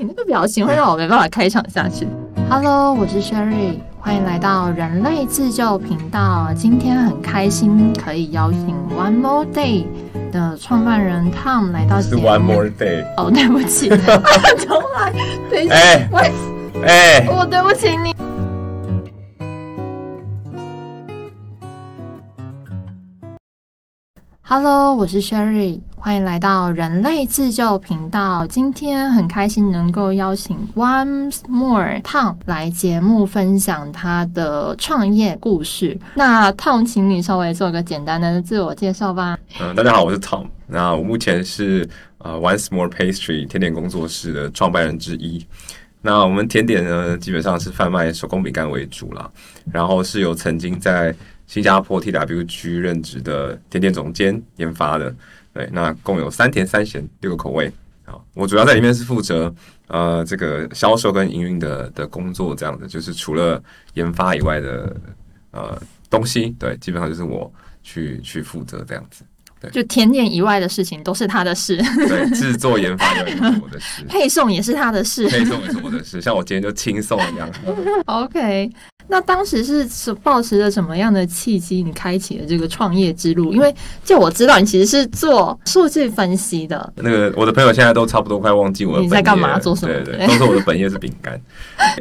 你那个表情会让我没办法开场下去。Hello，我是 Sherry，欢迎来到人类自救频道。今天很开心可以邀请 One More Day 的创办人 Tom 来到是节目。One More Day。哦，对不起，重来，等一下，哎喂，哎，我对不起你。Hello，我是 Sherry，欢迎来到人类自救频道。今天很开心能够邀请 Once More Tom 来节目分享他的创业故事。那 Tom，请你稍微做个简单的自我介绍吧。嗯，大家好，我是 Tom。那我目前是呃 Once More Pastry 甜点工作室的创办人之一。那我们甜点呢，基本上是贩卖手工饼干为主啦，然后是由曾经在新加坡 TWG 任职的甜点总监研发的。对，那共有三甜三咸六个口味。好，我主要在里面是负责呃这个销售跟营运的的工作，这样子，就是除了研发以外的呃东西，对，基本上就是我去去负责这样子。对就甜点以外的事情都是他的事，对，制作研发是我的事，配送也是他的事。配送也是我的事。像我今天就轻松一样，OK，那当时是是抱持着什么样的契机，你开启了这个创业之路？因为就我知道，你其实是做数据分析的。那个我的朋友现在都差不多快忘记我的你在干嘛做什么对对，对都说我的本业是饼干。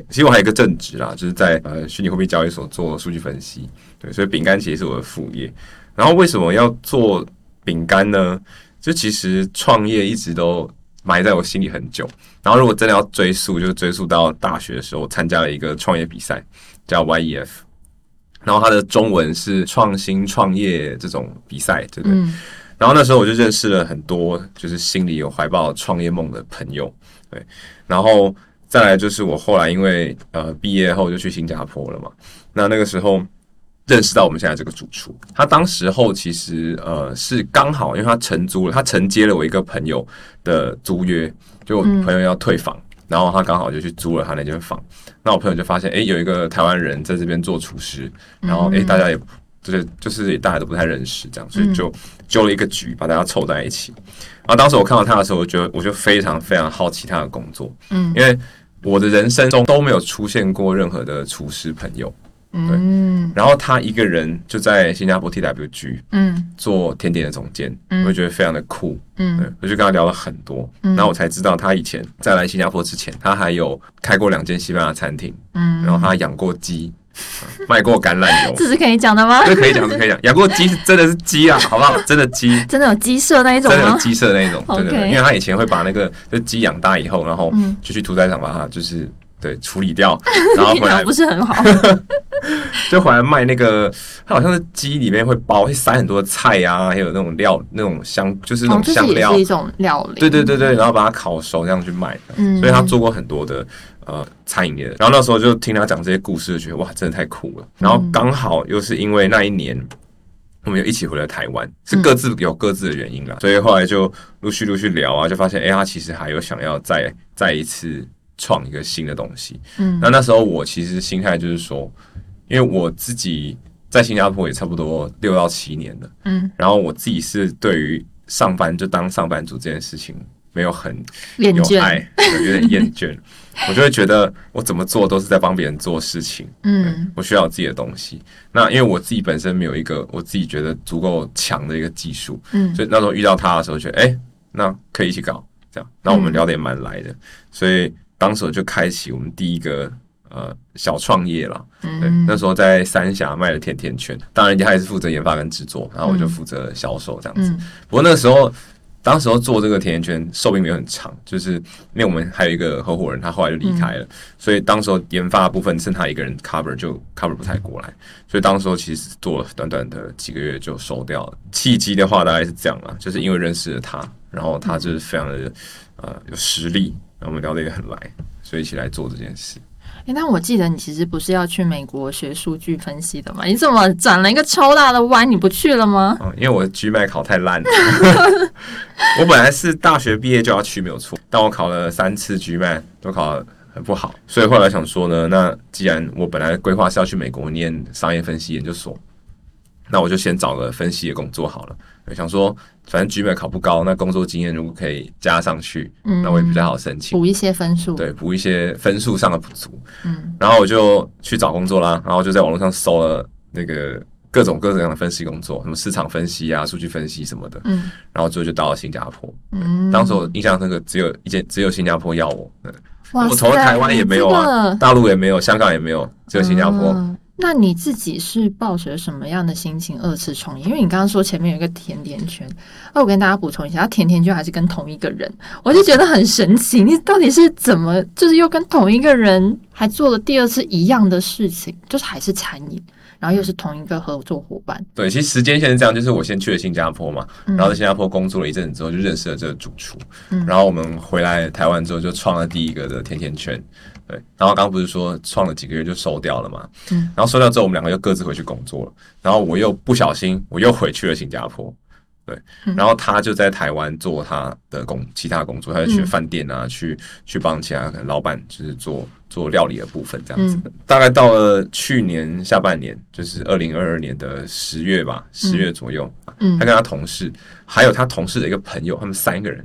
其实我还有一个正职啦，就是在呃虚拟货币交易所做数据分析。对，所以饼干其实是我的副业。然后为什么要做饼干呢？就其实创业一直都埋在我心里很久。然后如果真的要追溯，就追溯到大学的时候，我参加了一个创业比赛，叫 YEF。然后它的中文是创新创业这种比赛，对不对？嗯然后那时候我就认识了很多就是心里有怀抱创业梦的朋友，对，然后再来就是我后来因为呃毕业后就去新加坡了嘛，那那个时候认识到我们现在这个主厨，他当时候其实呃是刚好因为他承租了，他承接了我一个朋友的租约，就我朋友要退房。然后他刚好就去租了他那间房，那我朋友就发现，诶，有一个台湾人在这边做厨师，然后诶，大家也就是就是大家都不太认识，这样，所以就揪了一个局，把大家凑在一起。然后当时我看到他的时候，我觉得我就非常非常好奇他的工作，嗯。因为我的人生中都没有出现过任何的厨师朋友，嗯。然后他一个人就在新加坡 TWG 嗯。做甜点的总监，嗯。我就觉得非常的酷，对嗯，我就跟他聊了很多，嗯。然后我才知道他以前在来新加坡之前，他还有开过两间西班牙餐厅，嗯。然后他养过鸡，嗯卖过橄榄油，这是可以讲的吗？这可以讲，这可以讲，养过鸡是真的是鸡啊，好不好？真的鸡，真的有鸡舍那一种？真的有鸡舍那一种，对对对，因为他以前会把那个就鸡养大以后，然后嗯。就去屠宰场把它就是对处理掉，然后回来。不是很好。就回来卖那个，它好像是鸡里面会包会塞很多菜啊，还有那种料那种香，就是那哦，种香料一，种料理。对对对对，然后把它烤熟这样去卖，嗯所以他做过很多的呃餐饮业的。然后那时候就听他讲这些故事，就觉得哇，真的太酷了。然后刚好又是因为那一年。我们又一起回了台湾，是各自有各自的原因啦，所以后来就陆续陆续聊啊，就发现，哎、他其实还有想要再再一次创一个新的东西。嗯那那时候我其实心态就是说，因为我自己在新加坡也差不多六到七年了，嗯，然后我自己是对于上班就当上班族这件事情没有很有。爱，对有点厌倦，我就会觉得我怎么做都是在帮别人做事情，嗯。我需要有自己的东西。那因为我自己本身没有一个我自己觉得足够强的一个技术，嗯。所以那时候遇到他的时候，觉得哎、诶那可以一起搞，这样，那我们聊得也蛮来的，所以当时我就开启我们第一个呃小创业了。对，嗯那时候在三峡卖了甜甜圈，当然他还是负责研发跟制作，然后我就负责销售这样子。嗯不过那时候，当时候做这个甜甜圈寿命没有很长，就是因为我们还有一个合伙人，他后来就离开了，所以当时候研发的部分剩他一个人 cover 就 cover 不太过来，所以当时候其实做了短短的几个月就收掉了。契机的话大概是这样啦，就是因为认识了他，然后他就是非常的呃有实力，然后我们聊得也很来，所以一起来做这件事。诶但我记得你其实不是要去美国学数据分析的吗？你怎么转了一个超大的弯？你不去了吗？嗯，因为我的 GMAT 考太烂了，我本来是大学毕业就要去没有错，但我考了三次 GMAT 都考得很不好，所以后来想说呢，那既然我本来规划是要去美国念商业分析研究所，那我就先找个分析的工作好了。想说反正 GMAT 考不高，那工作经验如果可以加上去，嗯那我也比较好申请。补一些分数。，对，补一些分数上的不足，嗯然后我就去找工作啦，然后就在网络上搜了那个各种各种各样的分析工作，什么市场分析啊、数据分析什么的，嗯然后最后就到了新加坡。嗯，当时我印象深刻，只有一间，只有新加坡要我，我投了台湾也没有啊，塞大陆也没有，香港也没有，只有新加坡。嗯那你自己是抱着什么样的心情二次创业？因为你刚刚说前面有一个甜甜圈，那我跟大家补充一下，它甜甜圈还是跟同一个人，我就觉得很神奇。你到底是怎么，就是又跟同一个人还做了第二次一样的事情，就是还是餐饮，然后又是同一个合作伙伴，对，其实时间线是这样，就是我先去了新加坡嘛，嗯。然后在新加坡工作了一阵子之后，就认识了这个主厨，嗯。然后我们回来台湾之后就创了第一个的甜甜圈，对，然后刚刚不是说创了几个月就收掉了嘛，嗯。然后收掉之后我们两个又各自回去工作了，然后我又不小心我又回去了新加坡。对，嗯。然后他就在台湾做他的工其他工作，他就去嗯。饭店啊，去去帮其他可能老板就是做做料理的部分这样子。嗯。大概到了去年下半年，就是二零二二年的十月吧，十月左右，嗯。他跟他同事还有他同事的一个朋友，他们三个人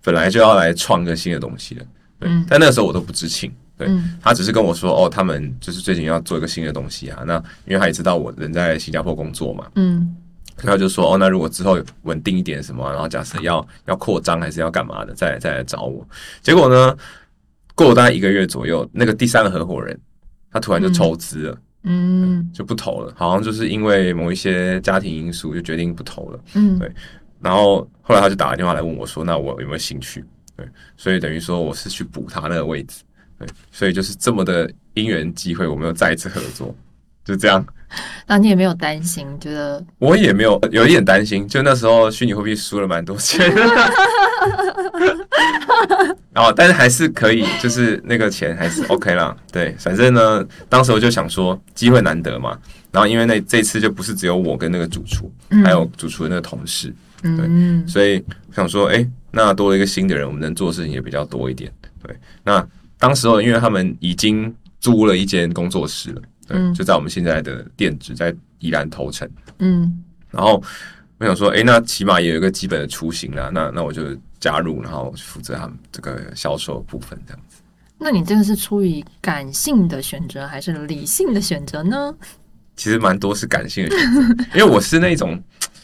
本来就要来创个新的东西了，对，嗯。但那个时候我都不知情。对嗯。他只是跟我说，哦，他们就是最近要做一个新的东西啊。那因为他也知道我人在新加坡工作嘛，嗯。他就说，哦，那如果之后稳定一点什么，然后假设要要扩张还是要干嘛的，再再来找我。结果呢，过了大概一个月左右，那个第三个合伙人他突然就抽资了，嗯。就不投了，好像就是因为某一些家庭因素就决定不投了。嗯。对。然后后来他就打了电话来问我说，那我有没有兴趣？对，所以等于说我是去补他那个位置，对，所以就是这么的因缘机会，我们又再一次合作，就这样。那你也没有担心，觉得我也没有有一点担心，就那时候虚拟货币输了蛮多钱，然 后但是还是可以，就是那个钱还是 OK 啦。对，反正呢，当时我就想说机会难得嘛，然后因为那这次就不是只有我跟那个主厨，嗯还有主厨的那个同事，嗯所以我想说，哎、那多了一个新的人，我们能做的事情也比较多一点。对，那当时候因为他们已经租了一间工作室了，对，嗯就在我们现在的店址在宜兰头城。嗯然后我想说，哎、那起码也有一个基本的雏形啦，那那我就加入，然后负责他们这个销售部分这样子。那你这个是出于感性的选择还是理性的选择呢？其实蛮多是感性的选择，因为我是那种，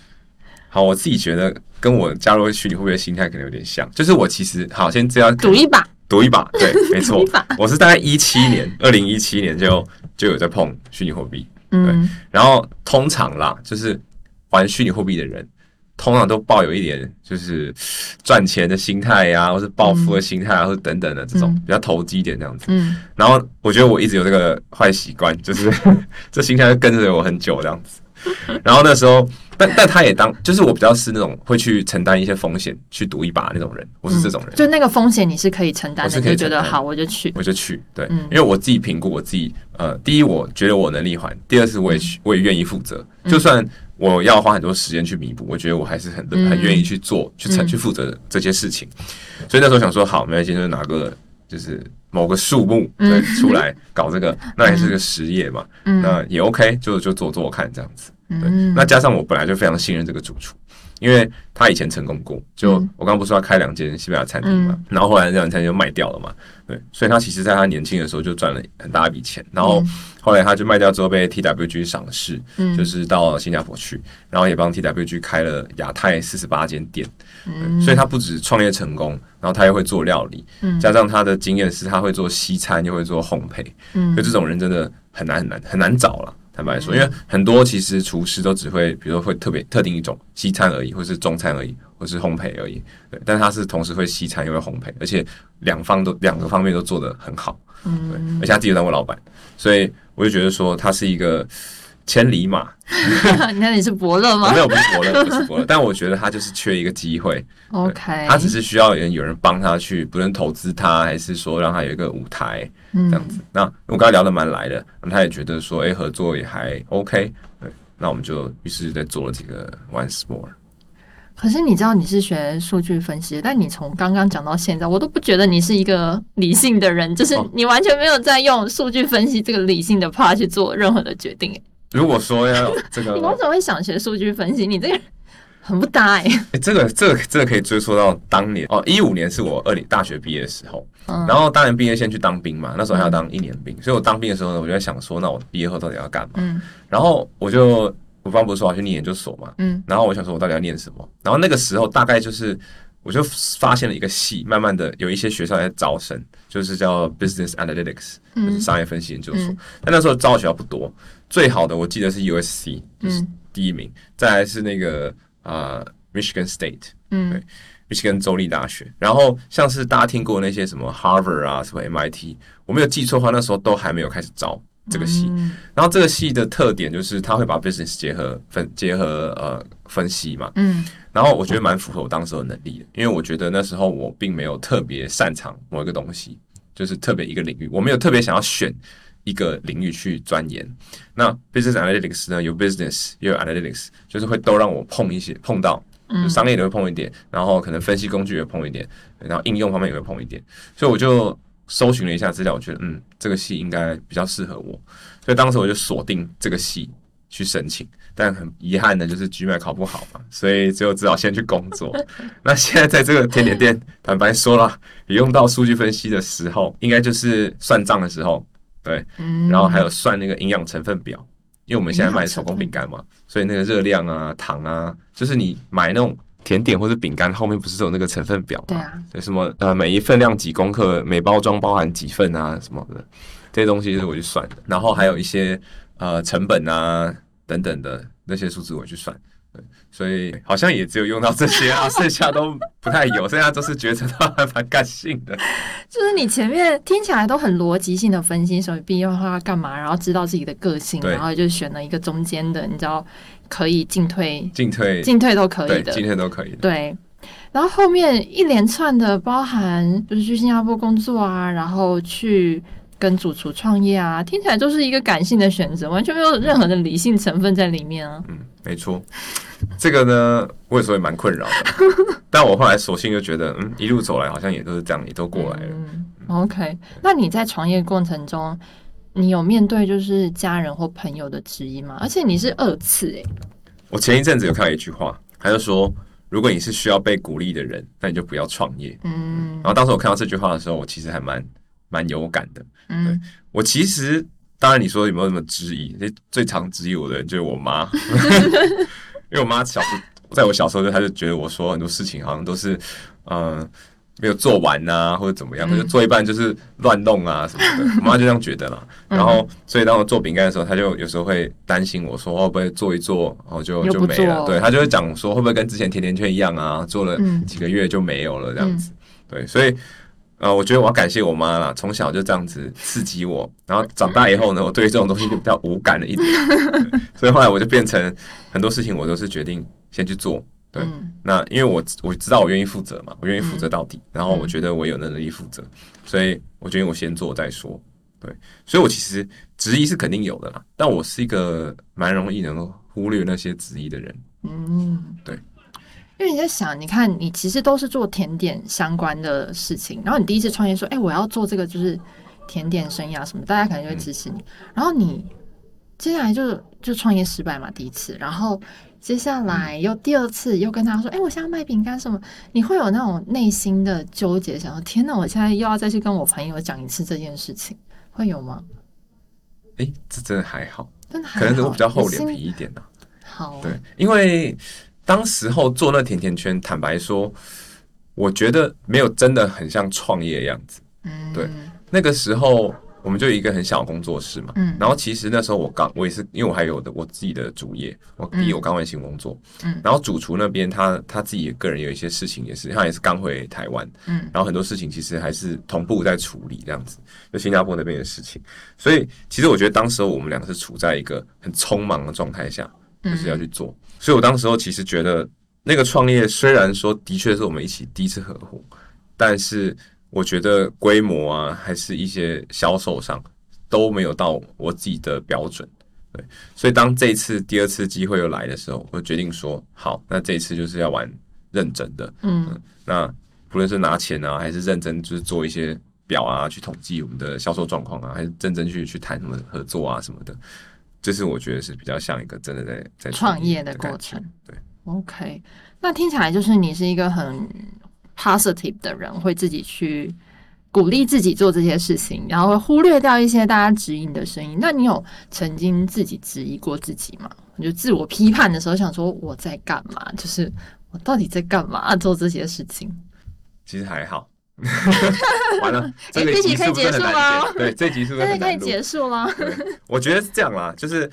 好，我自己觉得跟我加入虚拟会不会心态可能有点像，就是我其实好先这样赌一把，赌一把，对，没错。我是大概一七年，二零一七年就就有在碰虚拟货币，嗯。然后通常啦，就是玩虚拟货币的人，通常都抱有一点就是赚钱的心态呀、或是暴富的心态啊，或者等等的这种嗯。比较投机一点这样子。嗯。然后我觉得我一直有这个坏习惯，就是 这心态就跟着我很久这样子。然后那时候，但但他也当，就是我比较是那种会去承担一些风险去赌一把那种人，我是这种人。就那个风险你是可以承担的，我是你觉得好，我就去。我就去，对，嗯因为我自己评估我自己，呃，第一我觉得我能力还，第二是我也去，我也愿意负责，就算我要花很多时间去弥补，我觉得我还是很嗯很愿意去做，去承嗯去负责这些事情，所以那时候想说，好，没关系，就是拿个就是某个数目对出来搞这个，那也是个实业嘛，嗯那也 OK，就就做做看这样子，对，嗯。那加上我本来就非常信任这个主厨，因为他以前成功过，就嗯。我刚刚不是说他开两间西班牙餐厅嘛，嗯。然后后来这两间餐就卖掉了嘛，对，所以他其实在他年轻的时候就赚了很大一笔钱，然后后来他就卖掉之后被 TWG 赏识，嗯。就是到新加坡去，然后也帮 TWG 开了亚太四十八间店，嗯。所以他不止创业成功，然后他又会做料理，嗯。加上他的经验是他会做西餐又会做烘焙，嗯。就这种人真的很难很难很难找了。坦白说，因为很多其实厨师都只会，比如说会特别特定一种西餐而已，或是中餐而已，或是烘焙而已。对，但他是同时会西餐又会烘焙，而且两方都两个方面都做得很好。对，嗯，而且他自己又当过老板，所以我就觉得说他是一个千里马。那你是伯乐吗没有不是伯乐，不是伯乐，但我觉得他就是缺一个机会，？OK，他只是需要有人有人帮他去，不论投资他，还是说让他有一个舞台。这这样子。那我跟他聊得蛮来的，那他也觉得说，哎、合作也还 OK，对，那我们就于是在做了几个 Once More。可是你知道你是学数据分析的，但你从刚刚讲到现在，我都不觉得你是一个理性的人，就是哦你完全没有在用数据分析这个理性的 part 去做任何的决定。如果说要这个 你为什么会想学数据分析？你这个很不搭哎、欸，这个这个这个可以追溯到当年。哦，一五年是我二零大学毕业的时候，嗯。然后当年毕业先去当兵嘛，那时候还要当一年兵，所以我当兵的时候呢，我就在想说，那我毕业后到底要干嘛？嗯。然后我就我刚不是说我要去念研究所嘛，嗯。然后我想说我到底要念什么？然后那个时候大概就是我就发现了一个系，慢慢的有一些学校在招生，就是叫 Business Analytics，就是商业分析研究所。嗯。但那时候招的学校不多，最好的我记得是 USC，就是嗯第一名，再来是那个啊、呃 Michigan State。嗯。对密西根州立大学，然后像是大家听过那些什么 Harvard 啊，什么 MIT，我没有记错的话，那时候都还没有开始招这个系。嗯。然后这个系的特点就是它会把 business 结合分结合呃分析嘛，嗯。然后我觉得蛮符合我当时的能力的，因为我觉得那时候我并没有特别擅长某一个东西，就是特别一个领域，我没有特别想要选一个领域去钻研。那 business analytics 呢，有 business 也有 analytics，就是会都让我碰一些碰到。就商业也会碰一点，然后可能分析工具也会碰一点，然后应用方面也会碰一点，所以我就搜寻了一下资料，我觉得嗯，这个系应该比较适合我，所以当时我就锁定这个系去申请，但很遗憾的就是 GMAT 考不好嘛，所以只有只好先去工作。那现在在这个甜点店，坦白说了，也用到数据分析的时候，应该就是算账的时候，对，嗯，然后还有算那个营养成分表，因为我们现在卖手工饼干嘛，所以那个热量啊、糖啊，就是你买那种甜点或者饼干后面不是有那个成分表吗？对啊，对，什么呃每一份量几公克，每包装包含几份啊什么的，这些东西是我去算的，然后还有一些呃成本啊等等的那些数字我去算。对，所以好像也只有用到这些啊，剩下都不太有，剩下都是觉得还蛮感性的。就是你前面听起来都很逻辑性的分析，所以毕业后要干嘛，然后知道自己的个性，然后就选了一个中间的，你知道可以进退进退进退都可以，的，进退都可以的。对，然后后面一连串的包含就是去新加坡工作啊，然后去跟主厨创业啊，听起来就是一个感性的选择，完全没有任何的理性成分在里面啊。嗯，没错。这个呢，我有时候也蛮困扰的，但我后来索性就觉得，嗯，一路走来好像也都是这样，也都过来了。嗯，OK，那你在创业过程中，你有面对就是家人或朋友的质疑吗？而且你是二次诶、我前一阵子有看到一句话，他就说，如果你是需要被鼓励的人，那你就不要创业。嗯然后当时我看到这句话的时候，我其实还蛮蛮有感的。嗯我其实当然你说有没有什么质疑？最最常质疑我的人就是我妈，因为我妈小时候在我小时候就她就觉得我说很多事情好像都是嗯、呃没有做完呐、或者怎么样，或者做一半就是乱弄啊什么的。我妈就这样觉得啦。然后所以当我做饼干的时候，她就有时候会担心我说会不会做一做，然后就就没了。对，她就会讲说会不会跟之前甜甜圈一样啊，做了嗯几个月就没有了这样子。对，所以呃，我觉得我要感谢我妈啦，从小就这样子刺激我，然后长大以后呢，我对这种东西就比较无感了一点，所以后来我就变成很多事情我都是决定先去做。对，嗯那因为我我知道我愿意负责嘛，我愿意负责到底，然后我觉得我有能力负责，所以我决定我先做再说。对，所以我其实质疑是肯定有的啦，但我是一个蛮容易能够忽略那些质疑的人。嗯，对。因为你在想，你看，你其实都是做甜点相关的事情，然后你第一次创业说，哎、我要做这个就是甜点生意啊什么，大家可能就会支持你。然后你接下来就就创业失败嘛，第一次，然后接下来又第二次又跟他说，哎、我现在卖饼干什么？你会有那种内心的纠结，想说，天哪，我现在又要再去跟我朋友讲一次这件事情，会有吗？诶，这真的还好，真的还好可能我比较厚脸皮一点呢、好，对，因为当时候做那甜甜圈，坦白说，我觉得没有真的很像创业的样子。嗯，对。那个时候我们就有一个很小的工作室嘛，嗯。然后其实那时候我刚我也是因为我还有的我自己的主业，我第一我刚换新工作，嗯。然后主厨那边他他自己个人有一些事情也是，他也是刚回台湾，嗯。然后很多事情其实还是同步在处理这样子，就新加坡那边的事情，所以其实我觉得当时候我们两个是处在一个很匆忙的状态下，就是要去做，所以我当时候其实觉得那个创业虽然说的确是我们一起第一次合伙，但是我觉得规模啊，还是一些销售上都没有到我自己的标准。对，所以当这一次第二次机会又来的时候，我决定说，好，那这一次就是要玩认真的。嗯那不论是拿钱啊，还是认真就是做一些表啊，去统计我们的销售状况啊，还是认真去去谈什么合作啊什么的，这是我觉得是比较像一个真的在在创业的过程。对，OK，那听起来就是你是一个很 positive 的人，会自己去鼓励自己做这些事情，然后会忽略掉一些大家质疑你的声音。那你有曾经自己质疑过自己吗？你就自我批判的时候，想说我在干嘛？就是我到底在干嘛做这些事情？其实还好。完了，这个这集集可以结束数真的难吗对，这集是不是可以？结束吗。我觉得是这样啦，就是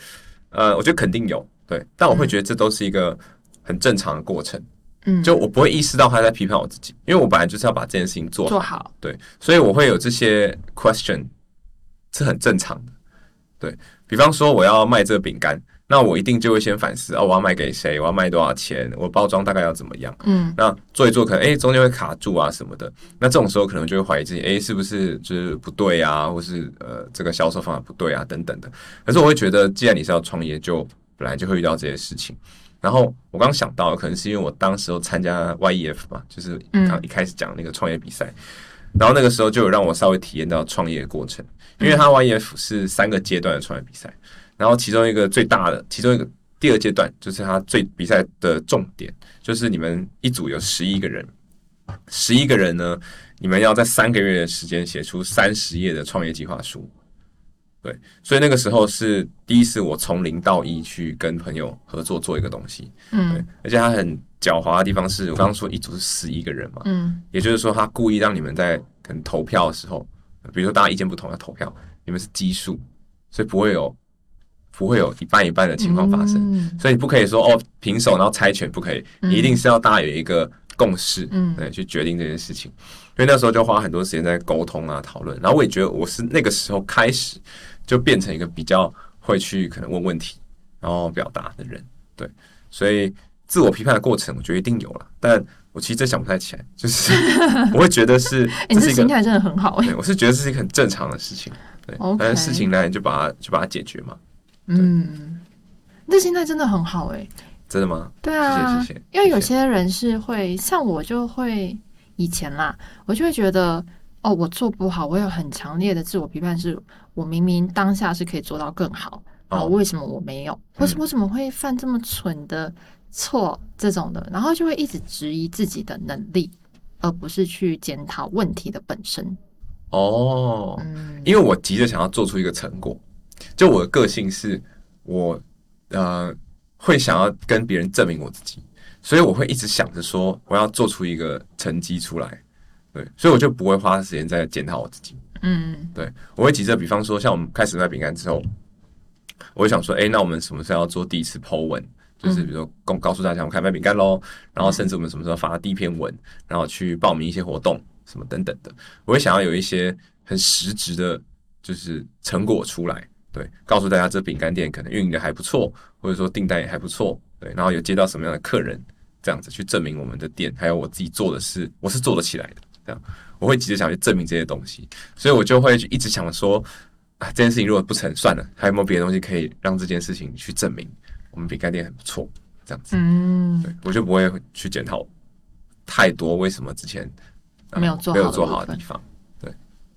呃，我觉得肯定有对，但我会觉得这都是一个很正常的过程，嗯，就我不会意识到他在批判我自己，因为我本来就是要把这件事情做好，做好。对，所以我会有这些 question，是很正常的。对比方说，我要卖这个饼干，那我一定就会先反思哦，我要卖给谁，我要卖多少钱，我包装大概要怎么样。嗯。那做一做，可能诶中间会卡住啊什么的。那这种时候可能就会怀疑自己，诶是不是就是不对啊，或是呃这个销售方法不对啊？等等的。可是我会觉得，既然你是要创业，就本来就会遇到这些事情。然后我刚想到，可能是因为我当时候参加 YEF 嘛，就是嗯。刚一开始讲那个创业比赛，然后那个时候就有让我稍微体验到创业的过程，因为它 YEF 是三个阶段的创业比赛，然后其中一个最大的，其中一个第二阶段就是它最比赛的重点，就是你们一组有十一个人，十一个人呢，你们要在三个月的时间写出三十页的创业计划书。对，所以那个时候是第一次我从零到一去跟朋友合作做一个东西，对嗯，而且他很狡猾的地方是我刚刚说一组是十一个人嘛，嗯。也就是说他故意让你们在可能投票的时候，比如说大家意见不同要投票，你们是奇数，所以不会有不会有一半一半的情况发生。嗯。所以你不可以说哦平手然后猜拳，不可以，嗯。你一定是要大家有一个共识，嗯。对，去决定这件事情。因为那时候就花很多时间在沟通啊讨论，然后我也觉得我是那个时候开始就变成一个比较会去可能问问题，然后表达的人，对，所以自我批判的过程，我觉得一定有了，但我其实真想不太起来，就是 我会觉得是哎，你这心态真的很好哎。对我是觉得这是一个很正常的事情，对。但是事情来你就把它就把它解决嘛，嗯，你这心态真的很好哎。真的吗？对啊，谢谢谢谢因为有些人是会像我就会以前啦，我就会觉得哦，我做不好，我有很强烈的自我批判，是我明明当下是可以做到更好，啊、哦为什么我没有？或是嗯我怎么会犯这么蠢的错？这种的，然后就会一直质疑自己的能力，而不是去检讨问题的本身。哦，嗯因为我急着想要做出一个成果，就我的个性是我呃会想要跟别人证明我自己，所以我会一直想着说我要做出一个成绩出来，对，所以我就不会花时间在检讨我自己，嗯。对我会急着，比方说像我们开始卖饼干之后，我会想说，哎、那我们什么时候要做第一次 Po 文？就是比如说告告诉大家我们开始卖饼干喽，然后甚至我们什么时候发第一篇文，然后去报名一些活动什么等等的，我会想要有一些很实质的，就是成果出来，对，告诉大家这饼干店可能运营的还不错，或者说订单也还不错，对，然后有接到什么样的客人，这样子去证明我们的店还有我自己做的事我是做得起来的，这样我会急着想去证明这些东西，所以我就会一直想说，啊，这件事情如果不成算了，还有没有别的东西可以让这件事情去证明我们饼干店很不错，这样子，嗯，对我就不会去检讨太多为什么之前、呃没有做好没有做好的地方。对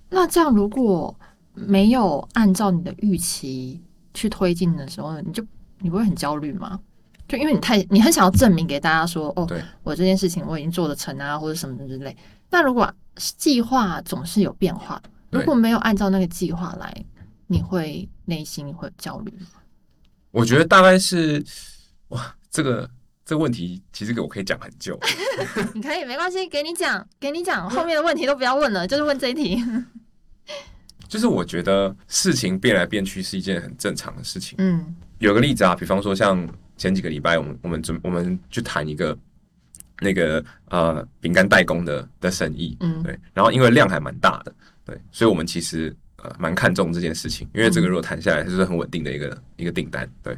那这样如果没有按照你的预期去推进的时候，你就你不会很焦虑吗？就因为你太你很想要证明给大家说，哦对，我这件事情我已经做得成啊，或者什么之类。那如果计划总是有变化，如果没有按照那个计划来，你会内心会有焦虑吗？我觉得大概是哇，这个这个问题其实我可以讲很久。你可以没关系，给你讲，给你讲，后面的问题都不要问了，就是问这一题。就是我觉得事情变来变去是一件很正常的事情。嗯有个例子啊，比方说像前几个礼拜，我们我们准我们去谈一个那个呃饼干代工的的生意，嗯对，然后因为量还蛮大的，对，所以我们其实呃蛮看重这件事情，因为这个如果谈下来，它就是很稳定的一个一个订单，对。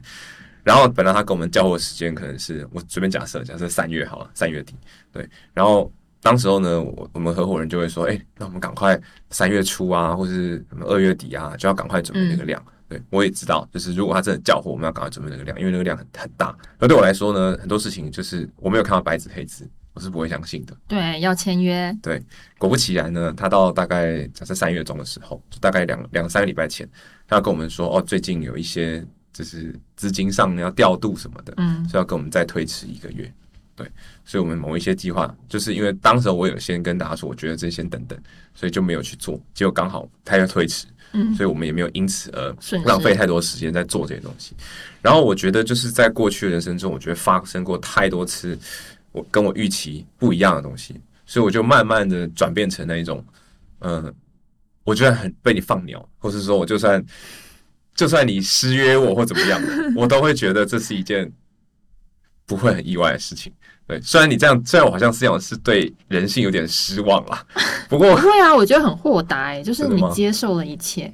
然后本来他跟我们交货时间可能是我随便假设，假设三月好了，三月底，对。然后当时候呢，我我们合伙人就会说，哎、那我们赶快三月初啊，或是什么二月底啊，就要赶快准备那个量。对，我也知道，就是如果他真的叫货，我们要赶快准备那个量，因为那个量很很大。而对我来说呢，很多事情就是我没有看到白纸黑字，我是不会相信的。对，要签约。对果不其然呢，他到大概假设三月中的时候，就大概两两三个礼拜前，他要跟我们说，哦，最近有一些就是资金上要调度什么的，嗯所以要跟我们再推迟一个月。对，所以我们某一些计划，就是因为当时我有先跟大家说，我觉得这先等等，所以就没有去做。结果刚好他要推迟，嗯所以我们也没有因此而浪费太多时间在做这些东西。然后我觉得就是在过去的人生中，我觉得发生过太多次我跟我预期不一样的东西，所以我就慢慢的转变成那一种，嗯、我觉得很被你放鸟，或是说我就算就算你失约我或怎么样的，我都会觉得这是一件不会很意外的事情。对，虽然你这样，虽然我好像思想，是对人性有点失望啦，不过不会啊，我觉得很豁达哎、就是你接受了一切，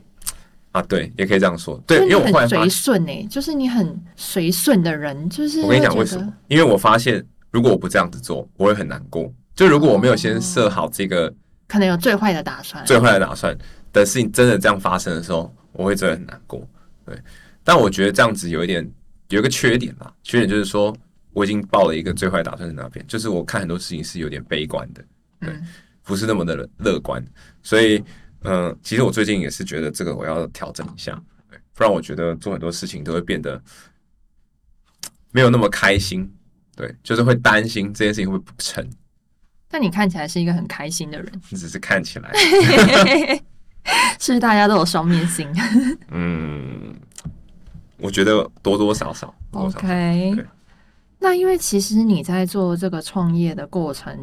啊，对，也可以这样说，对，因为我很随，顺哎，就是你很随顺的人，就是我跟你讲为什么？因为我发现，如果我不这样子做，我会很难过。就如果我没有先设好这个可能有最坏的打算，最坏的打算，的事情真的这样发生的时候，我会真的很难过。对，但我觉得这样子有一点有一个缺点啦，缺点就是说我已经报了一个最坏打算在那边，就是我看很多事情是有点悲观的，对，嗯不是那么的乐观。所以，嗯、其实我最近也是觉得这个我要调整一下，对，不然我觉得做很多事情都会变得没有那么开心。对，就是会担心这件事情会不成，但你看起来是一个很开心的人，你只是看起来，是不是大家都有双面性嗯，我觉得多多少少，多多少少？OK 对。那因为其实你在做这个创业的过程，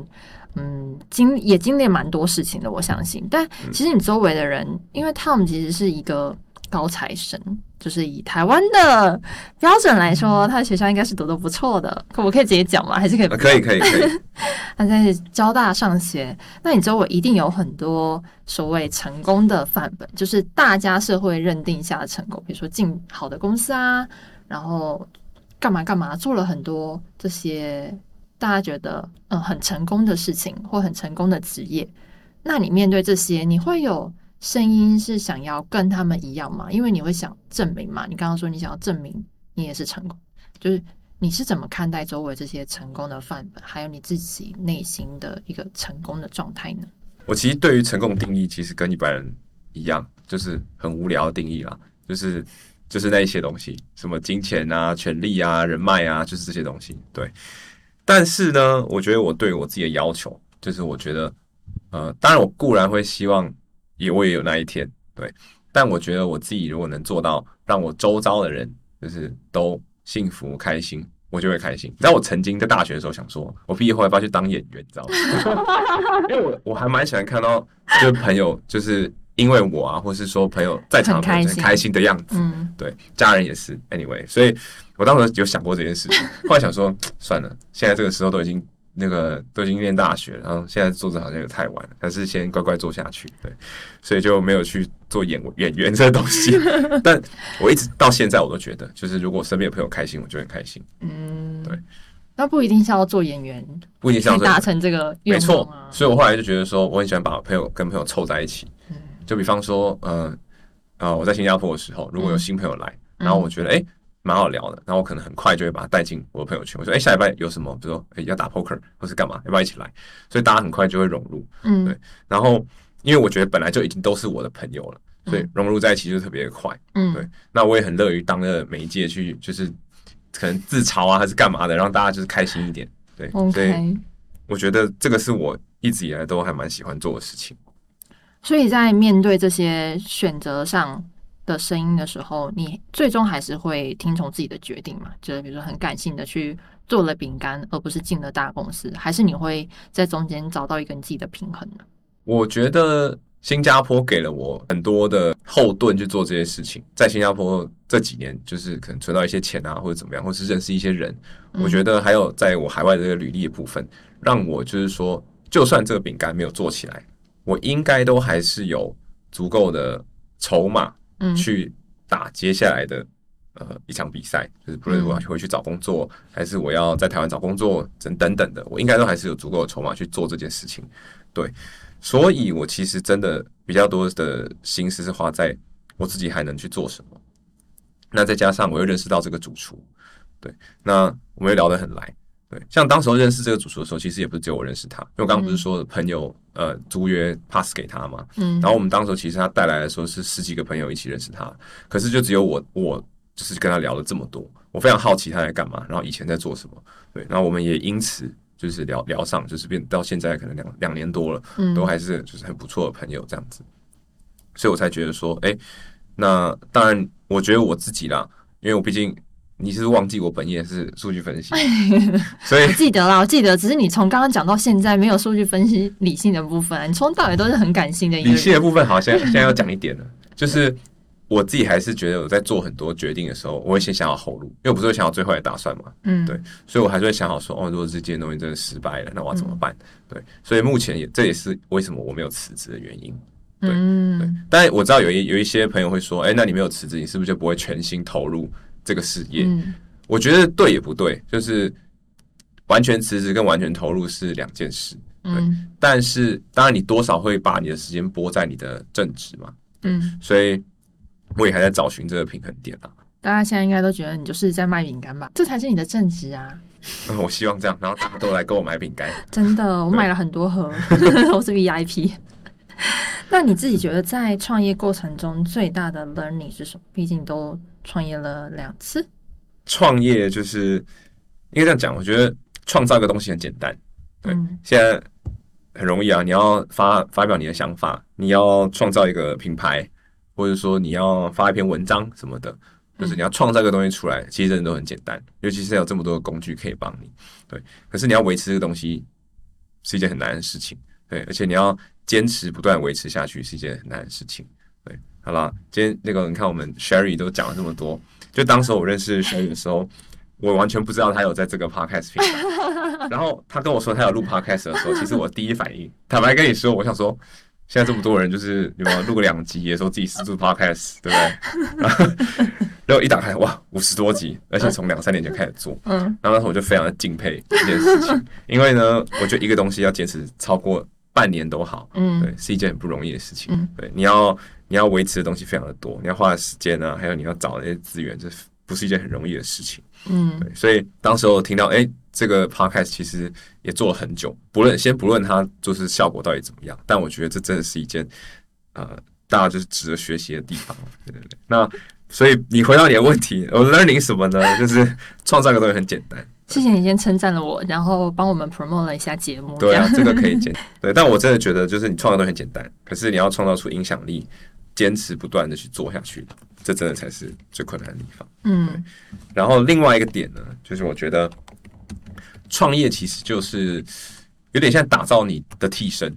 嗯，经也经历蛮多事情的，我相信。但嗯其实你周围的人，因为 Tom 其实是一个高材生，就是以台湾的标准来说，他的学校应该是读的不错的。可我可以直接讲吗？还是可以？可以，可以，可以。他在交大上学，那你周围一定有很多所谓成功的范本，就是大家社会认定下的成功，比如说进好的公司啊，然后干嘛干嘛，做了很多这些大家觉得嗯很成功的事情或很成功的职业。那你面对这些，你会有声音是想要跟他们一样吗？因为你会想证明嘛，你刚刚说你想要证明你也是成功，就是你是怎么看待周围这些成功的范本，还有你自己内心的一个成功的状态呢？我其实对于成功的定义，其实跟一般人一样，就是很无聊的定义啦，就是就是那一些东西，什么金钱啊、权力啊、人脉啊，就是这些东西。对，但是呢，我觉得我对我自己的要求，就是我觉得，呃，当然我固然会希望也我也有那一天，对，但我觉得我自己如果能做到让我周遭的人就是都幸福开心。我就会开心。你知道我曾经在大学的时候想说，我毕业后要不要去当演员，你知道吗？因为我我还蛮喜欢看到，就是朋友就是因为我啊，或是说朋友在场朋友很开心的样子，嗯，对，家人也是。Anyway，所以我当时有想过这件事情，后来想说算了，现在这个时候都已经那个都已经念大学了，然后现在做这好像也太晚了，还是先乖乖做下去。对，所以就没有去做演演员这个东西。但我一直到现在我都觉得，就是如果身边有朋友开心，我就很开心，嗯，对。那不一定是要做演员，不一定是可以达成这个愿没错所以我后来就觉得说，我很喜欢把朋友跟朋友凑在一起。嗯就比方说，呃呃，我在新加坡的时候，如果有新朋友来，嗯然后我觉得哎蛮、好聊的，然后我可能很快就会把他带进我的朋友圈。我说，哎、下礼拜有什么？比如说，哎、要打 poker 或是干嘛，要不要一起来？所以大家很快就会融入。嗯对然后，因为我觉得本来就已经都是我的朋友了，所以融入在一起就特别快。嗯，对那我也很乐于当个媒介去，就是可能自嘲啊，还是干嘛的，让大家就是开心一点。对所以。我觉得这个是我一直以来都还蛮喜欢做的事情。所以在面对这些选择上的声音的时候，你最终还是会听从自己的决定嘛？就是比如说很感性的去做了饼干，而不是进了大公司，还是你会在中间找到一个你自己的平衡呢？我觉得新加坡给了我很多的后盾去做这些事情。在新加坡这几年，就是可能存到一些钱啊，或者怎么样，或是认识一些人。嗯我觉得还有在我海外的这个履历的部分，让我就是说，就算这个饼干没有做起来，我应该都还是有足够的筹码嗯去打接下来的呃一场比赛，就是不论我要回去找工作，还是我要在台湾找工作等等等的，我应该都还是有足够的筹码去做这件事情。对，所以我其实真的比较多的心思是花在我自己还能去做什么。那再加上我又认识到这个主厨，对，那我们又聊得很来。对，像当时候认识这个主厨的时候，其实也不是只有我认识他，因为我刚刚不是说朋友呃租约 pass 给他嘛，嗯。然后我们当时候其实他带来的时候是十几个朋友一起认识他，可是就只有我我就是跟他聊了这么多，我非常好奇他在干嘛，然后以前在做什么，对，然后我们也因此就是聊聊上，就是变到现在可能两两年多了，嗯。都还是就是很不错的朋友这样子，所以我才觉得说，哎、那当然，我觉得我自己啦，因为我毕竟你是忘记我本业是数据分析，所以记得啦，我记得，只是你从刚刚讲到现在没有数据分析理性的部分啊，你从头到尾都是很感性的理。性的部分好像现在要讲一点了，就是我自己还是觉得我在做很多决定的时候，我会先想好后路，因为我不是会想好最坏的打算嘛，嗯，对所以我还是会想好说，哦，如果这件东西真的失败了，那我要怎么办？嗯。对，所以目前也这也是为什么我没有辞职的原因。对嗯，但我知道有一有一些朋友会说，哎、那你没有辞职，你是不是就不会全心投入这个事业？嗯我觉得对也不对，就是完全辞职跟完全投入是两件事。嗯但是当然，你多少会把你的时间拨在你的正职嘛，嗯，所以我也还在找寻这个平衡点啊。大家现在应该都觉得你就是在卖饼干吧？这才是你的正职啊！嗯 我希望这样，然后大家都来跟我买饼干。真的，我买了很多盒，我是 VIP。那你自己觉得在创业过程中最大的 learning 是什么？毕竟都创业了两次。创业就是应该这样讲，我觉得创造一个东西很简单，对嗯现在很容易啊。你要发发表你的想法，你要创造一个品牌，或者说你要发一篇文章什么的，就是你要创造一个东西出来，其实真的都很简单。尤其是有这么多的工具可以帮你，对。可是你要维持这个东西是一件很难的事情，对，而且你要坚持不断维持下去是一件很难的事情，对。好了，今天那个你看我们 Sherry 都讲了这么多，就当时我认识 Sherry 的时候。我完全不知道他有在这个 podcast 频道，然后他跟我说他有录 podcast 的时候，其实我第一反应，坦白跟你说，我想说，现在这么多人，就是有没有录个两集，也说自己是做 podcast，对不对？然 后然后一打开，哇，五十多集，而且从两三年前开始做，嗯然后那时候我就非常的敬佩这件事情，因为呢，我觉得一个东西要坚持超过半年都好，嗯对嗯，是一件很不容易的事情。嗯对，你要你要维持的东西非常的多，你要花的时间啊，还有你要找那些资源，这不是一件很容易的事情。嗯对，所以当时我听到，哎、这个 podcast 其实也做了很久，不论先不论它就是效果到底怎么样，但我觉得这真的是一件呃，大家就是值得学习的地方。对对对，那所以你回到你的问题，我 learning 什么呢？就是创造一个东西很简单。谢谢你先称赞了我，然后帮我们 promote 了一下节目。对啊，这个可以简 对，但我真的觉得就是你创造的东西很简单，可是你要创造出影响力，坚持不断的去做下去，这真的才是最困难的地方。嗯然后另外一个点呢，就是我觉得创业其实就是有点像打造你的替身。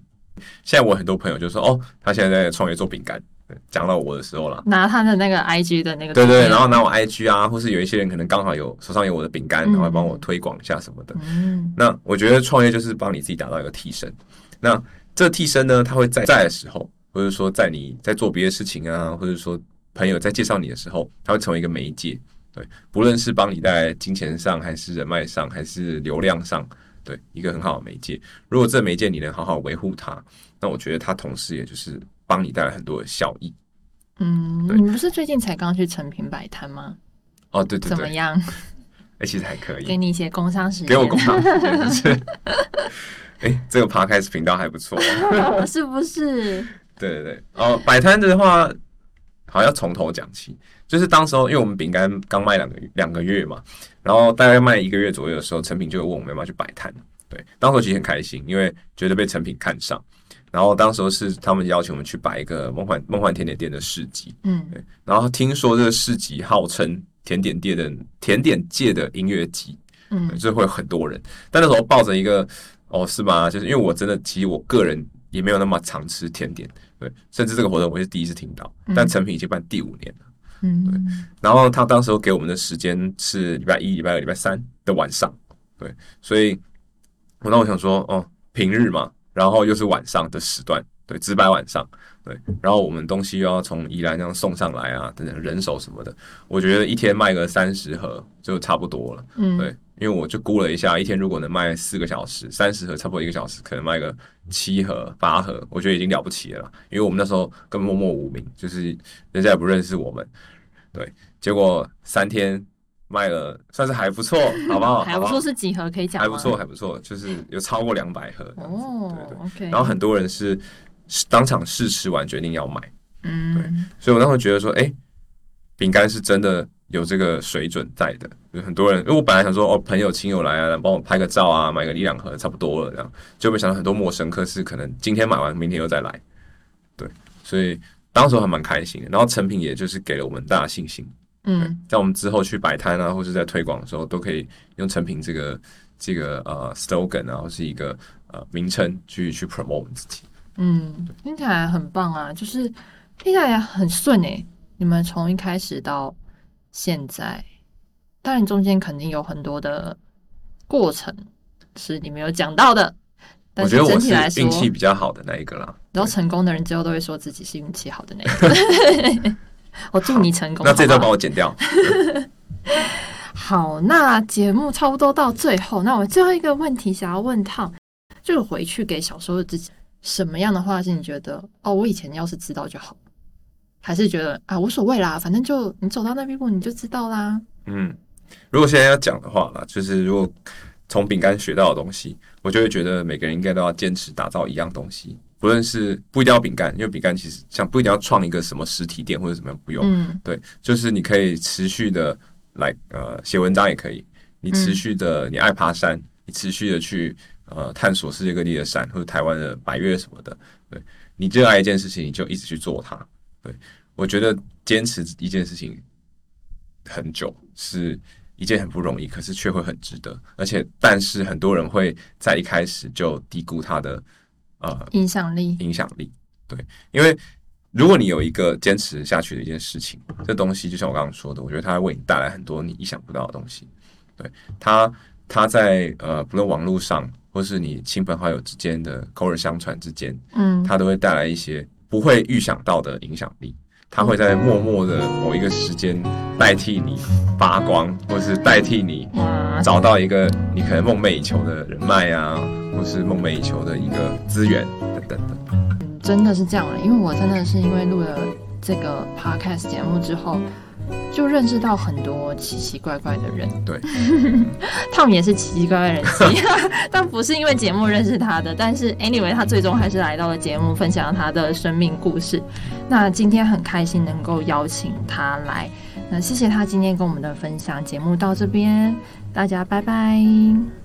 现在我很多朋友就说，哦，他现在在创业做饼干。对讲到我的时候了，拿他的那个 IG 的那个对对，然后拿我 IG 啊，或是有一些人可能刚好有手上有我的饼干，然后帮我推广一下什么的。嗯那我觉得创业就是帮你自己打造一个替身。那这替身呢，他会在在的时候，或者说在你在做别的事情啊，或者说朋友在介绍你的时候，他会成为一个媒介。对，不论是帮你在金钱上，还是人脉上，还是流量上，对，一个很好的媒介。如果这媒介你能好好维护它，那我觉得它同时也就是帮你带来很多的效益。嗯，对你不是最近才刚去成品摆摊吗？哦，对对对，怎么样？哎、其实还可以。给你一些工商时间，给我工商时间，就是，哎、这个 podcast 频道还不错。是不是？对对对，哦，摆摊的话，好像要从头讲起。就是当时候，因为我们饼干刚卖两个月两个月嘛，然后大概卖一个月左右的时候，成品就有问我们要不要去摆摊。对，当时候其实很开心，因为觉得被成品看上。然后当时候是他们邀请我们去摆一个梦幻梦幻甜点店的市集，嗯。对，然后听说这个市集号称甜点店的甜点界的音乐季，嗯。对，所以会有很多人。但那时候抱着一个哦，是吗？就是因为我真的，其实我个人也没有那么常吃甜点，对，甚至这个活动我是第一次听到。但成品已经办第五年了，嗯。对。然后他当时候给我们的时间是礼拜一、礼拜二、礼拜三的晚上，对，所以我那我想说，哦，平日嘛，然后又是晚上的时段，对，直白晚上，对，然后我们东西又要从宜兰这样送上来啊，等等人手什么的，我觉得一天卖个三十盒就差不多了。嗯，对，因为我就估了一下，一天如果能卖四个小时，三十盒，差不多一个小时，可能卖个七盒、八盒，我觉得已经了不起了啦。因为我们那时候根本默默无名，就是人家也不认识我们，对，结果三天卖了，算是还不错，好不好？还不错是几盒可以讲吗？还不错，还不错，就是有超过两百盒哦对对。然后很多人是是当场试吃完决定要买。嗯对所以我当时觉得说，哎、饼干是真的有这个水准在的。有很多人，因为我本来想说，哦，朋友亲友来啊，帮我拍个照啊，买个一两盒差不多了，这样就没想到很多陌生客是可能今天买完，明天又再来。对，所以当时还蛮开心的。然后成品也就是给了我们大家信心。嗯，在我们之后去摆摊啊，或是在推广的时候，都可以用成品这个这个呃 slogan 啊，或是一个呃名称去去 promote 我们自己。嗯，听起来很棒啊，就是听起来很顺诶。你们从一开始到现在，当然中间肯定有很多的过程是你没有讲到的。但我觉得我整体来说，是运气比较好的那一个啦。然后成功的人最后都会说自己是运气好的那一个。我祝你成功。那这段帮我剪掉。好，那节目差不多到最后，那我最后一个问题想要问烫，就是回去给小时候的自己，什么样的话是你觉得哦，我以前要是知道就好，还是觉得啊无所谓啦，反正就你走到那一步你就知道啦。嗯，如果现在要讲的话啦，就是如果从饼干学到的东西，我就会觉得每个人应该都要坚持打造一样东西，不论是不一定要饼干，因为饼干其实像不一定要创一个什么实体店或者怎么样，不用。嗯对，就是你可以持续的来呃写文章也可以，你持续的你爱爬山，你持续的去呃探索世界各地的山或者台湾的百越什么的，对你热爱一件事情，你就一直去做它。对我觉得坚持一件事情很久是一件很不容易，可是却会很值得，而且但是很多人会在一开始就低估它的呃影响力，影响力。对，因为如果你有一个坚持下去的一件事情，这东西就像我刚刚说的，我觉得它会为你带来很多你意想不到的东西。对它，它在呃，不论网络上或是你亲朋好友之间的口耳相传之间，嗯它都会带来一些不会预想到的影响力。它会在默默的某一个时间代替你发光，或是代替你，找到一个你可能梦寐以求的人脉啊，或是梦寐以求的一个资源等等的。嗯真的是这样了，因为我真的是因为录了这个 podcast 节目之后，就认识到很多奇奇怪怪的人。对，他们也是奇奇怪怪的人 但不是因为节目认识他的。但是 anyway，他最终还是来到了节目，分享了他的生命故事。那今天很开心能够邀请他来，那谢谢他今天跟我们的分享。节目到这边，大家拜拜。